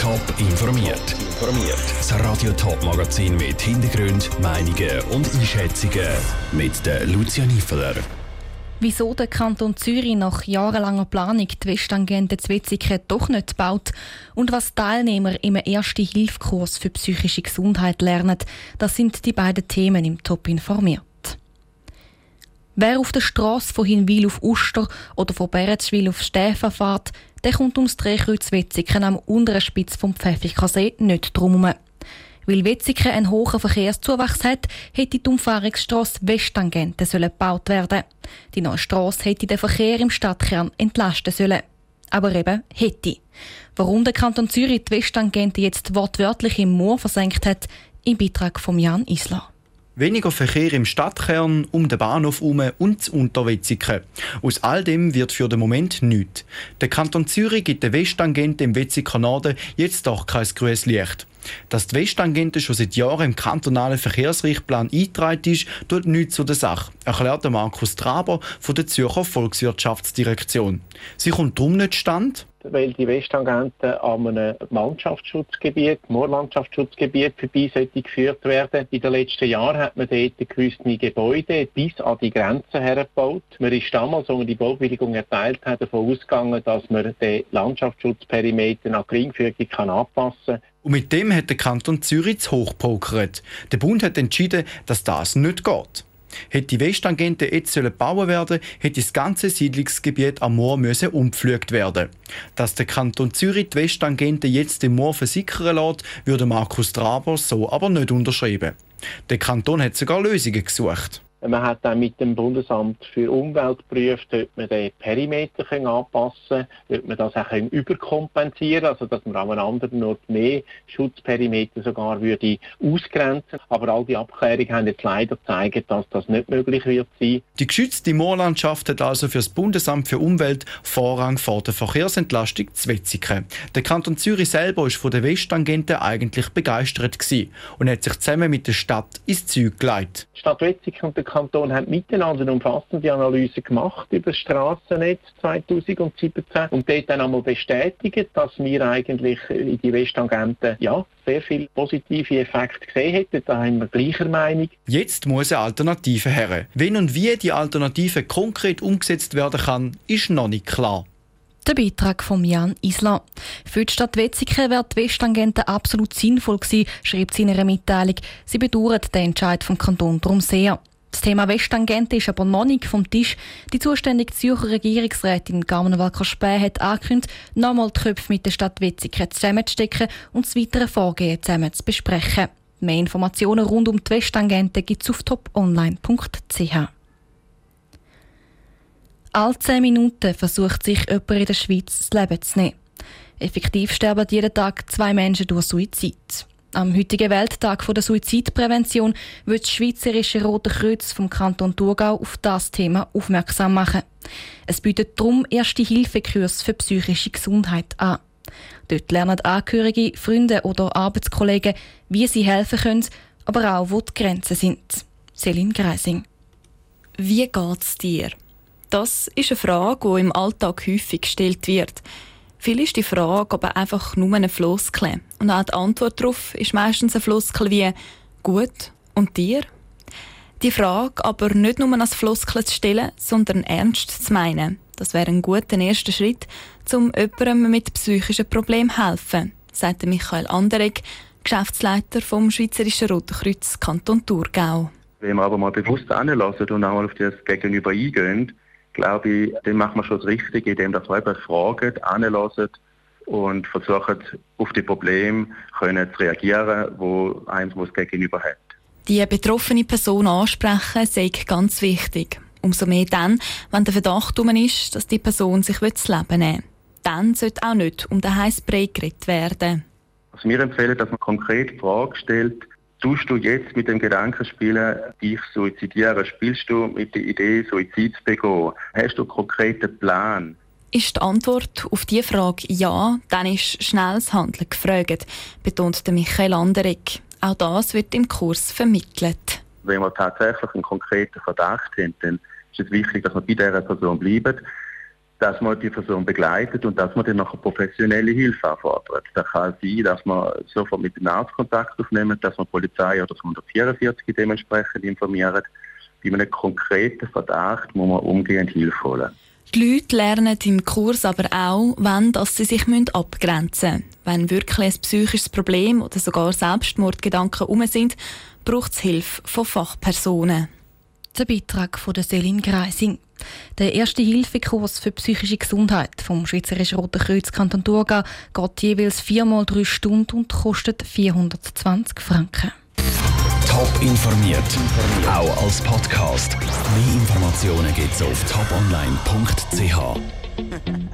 Top informiert. Informiert. Das Radio Top Magazin mit Hintergrund, Meinungen und Einschätzungen mit der Lucia Niefeler. Wieso der Kanton Zürich nach jahrelanger Planung die Westtangente Zwetzigen doch nicht baut und was Teilnehmer im ersten Hilfkurs für psychische Gesundheit lernen, das sind die beiden Themen im Top informiert. Wer auf der Straße von Hinwil auf Uster oder von Beretzwil auf Stäfa fährt, der kommt ums Drehkreuz Wetzigen am unteren Spitz vom Pfäffikasee nicht drum herum. Weil Wetzigen einen hohen Verkehrszuwachs hat, hätte die Umfahrungsstrasse Westtangente gebaut werden. Die neue Strasse hätte den Verkehr im Stadtkern entlasten sollen. Aber eben hätte. Warum der Kanton Zürich die Westtangente jetzt wortwörtlich im Moor versenkt hat, im Beitrag von Jan Isler. Weniger Verkehr im Stadtkern, um den Bahnhof herum und zu Unterwetzigen. Aus all dem wird für den Moment nichts. Der Kanton Zürich gibt der Westtangente im Wetziger Norden jetzt doch kein grünes Licht. Dass die Westtangente schon seit Jahren im kantonalen Verkehrsrichtplan eingetragen ist, tut nichts zu der Sache, erklärt Markus Traber von der Zürcher Volkswirtschaftsdirektion. Sie kommt darum nicht stand, weil die Westtangente an einem Landschaftsschutzgebiet, Moorlandschaftsschutzgebiet vorbei sollte geführt werden. In den letzten Jahren hat man dort gewisse Gebäude bis an die Grenze hergebaut. Man ist damals, als man die Baubewilligung erteilt hat, davon ausgegangen, dass man den Landschaftsschutzperimeter nach Geringfügung kann anpassen kann. Und mit dem hat der Kanton Zürich hochpokert. Der Bund hat entschieden, dass das nicht geht. Hätte die Westtangente jetzt gebaut werden hätte das ganze Siedlungsgebiet am Moor müssen umgepflügt werden. Dass der Kanton Zürich die Westtangente jetzt im Moor versickern lässt, würde Markus Traber so aber nicht unterschreiben. Der Kanton hat sogar Lösungen gesucht. Man hat dann mit dem Bundesamt für Umwelt geprüft, ob man den Perimeter anpassen kann, ob man das auch überkompensieren also dass man an einem anderen Ort mehr Schutzperimeter sogar würde ausgrenzen Aber all die Abklärungen haben jetzt leider gezeigt, dass das nicht möglich wird sein. Die geschützte Moorlandschaft hat also für das Bundesamt für Umwelt Vorrang vor der Verkehrsentlastung Zwetzigen. Der Kanton Zürich selber ist von der Westtangente eigentlich begeistert gewesen und hat sich zusammen mit der Stadt ins Zeug geleitet. Stadt Wetzigen und der Kanton haben miteinander eine umfassende Analyse gemacht über das Strassennetz 2017 und dort dann einmal bestätigt, dass wir eigentlich in die Westtangente ja, sehr viele positive Effekte gesehen hätten. Da haben wir gleicher Meinung. Jetzt muss eine Alternative her. Wenn und wie die Alternative konkret umgesetzt werden kann, ist noch nicht klar. Der Beitrag von Jan Isla. Für die Stadt Wetzikon wäre die Westtangente absolut sinnvoll gewesen, schreibt sie in ihrer Mitteilung. Sie bedauert den Entscheid vom Kanton darum sehr. Das Thema Westtangente ist aber noch nicht vom Tisch. Die zuständige Zürcher Regierungsrätin Carmen Walker-Späh hat angekündigt, nochmal die Köpfe mit der Stadt Wetzikon zusammenzustecken und das weitere Vorgehen zusammen zu besprechen. Mehr Informationen rund um die Westtangente gibt es auf toponline.ch. Alle zehn Minuten versucht sich jemand in der Schweiz das Leben zu nehmen. Effektiv sterben jeden Tag zwei Menschen durch Suizid. Am heutigen Welttag der Suizidprävention wird das Schweizerische Rote Kreuz vom Kanton Thurgau auf das Thema aufmerksam machen. Es bietet darum erste Hilfekurs für psychische Gesundheit an. Dort lernen Angehörige, Freunde oder Arbeitskollegen, wie sie helfen können, aber auch, wo die Grenzen sind. Celine Greising. Wie geht's dir? Das ist eine Frage, die im Alltag häufig gestellt wird. Viel ist die Frage aber einfach nur eine Floskel. Und auch die Antwort darauf ist meistens eine Floskel wie «Gut, und dir?» Die Frage aber nicht nur als Floskel zu stellen, sondern ernst zu meinen. Das wäre ein guter erster Schritt, um jemandem mit psychischen Problemen zu helfen, sagt Michael Anderegg, Geschäftsleiter vom Schweizerischen Roten Kreuz Kanton Thurgau. Wenn wir aber mal bewusst anlassen und auch mal auf das Gegenüber eingehen, glaube ich, dann machen wir schon das Richtige, indem wir einfach fragen, anlassen und versuchen, auf die Probleme können zu reagieren, wo einem das Gegenüber hat. Die betroffene Person ansprechen, sei ganz wichtig. Umso mehr dann, wenn der Verdacht um ist, dass die Person sich das Leben nehmen will. Dann sollte auch nicht um den heißen Brei geredet werden. Also wir empfehlen, dass man konkret die Frage stellt, Tust du jetzt mit dem Gedanken spielen, dich suizidieren? Spielst du mit der Idee, Suizid zu begehen? Hast du einen konkreten Plan? Ist die Antwort auf diese Frage ja, dann ist schnelles Handeln gefragt, betont Michael Anderegg. Auch das wird im Kurs vermittelt. Wenn wir tatsächlich einen konkreten Verdacht haben, dann ist es wichtig, dass wir bei dieser Person bleiben. Dass man die Person begleitet und dass man dann noch professionelle Hilfe anfordert. Das kann sein, dass man sofort mit dem Arzt Kontakt aufnimmt, dass man Polizei oder das 144 dementsprechend informiert. Bei einem konkreten Verdacht muss man umgehend Hilfe holen. Die Leute lernen im Kurs aber auch, wenn dass sie sich abgrenzen müssen. Wenn wirklich ein psychisches Problem oder sogar Selbstmordgedanken um sind, braucht es Hilfe von Fachpersonen. Der Beitrag von der Selin Greising. Der erste Hilfekurs für psychische Gesundheit vom Schweizerischen Roten Kreuz Kanton Thurgau geht jeweils viermal drei Stunden und kostet 420 Franken. Top informiert, auch als Podcast. Mehr Informationen gibt es auf toponline.ch.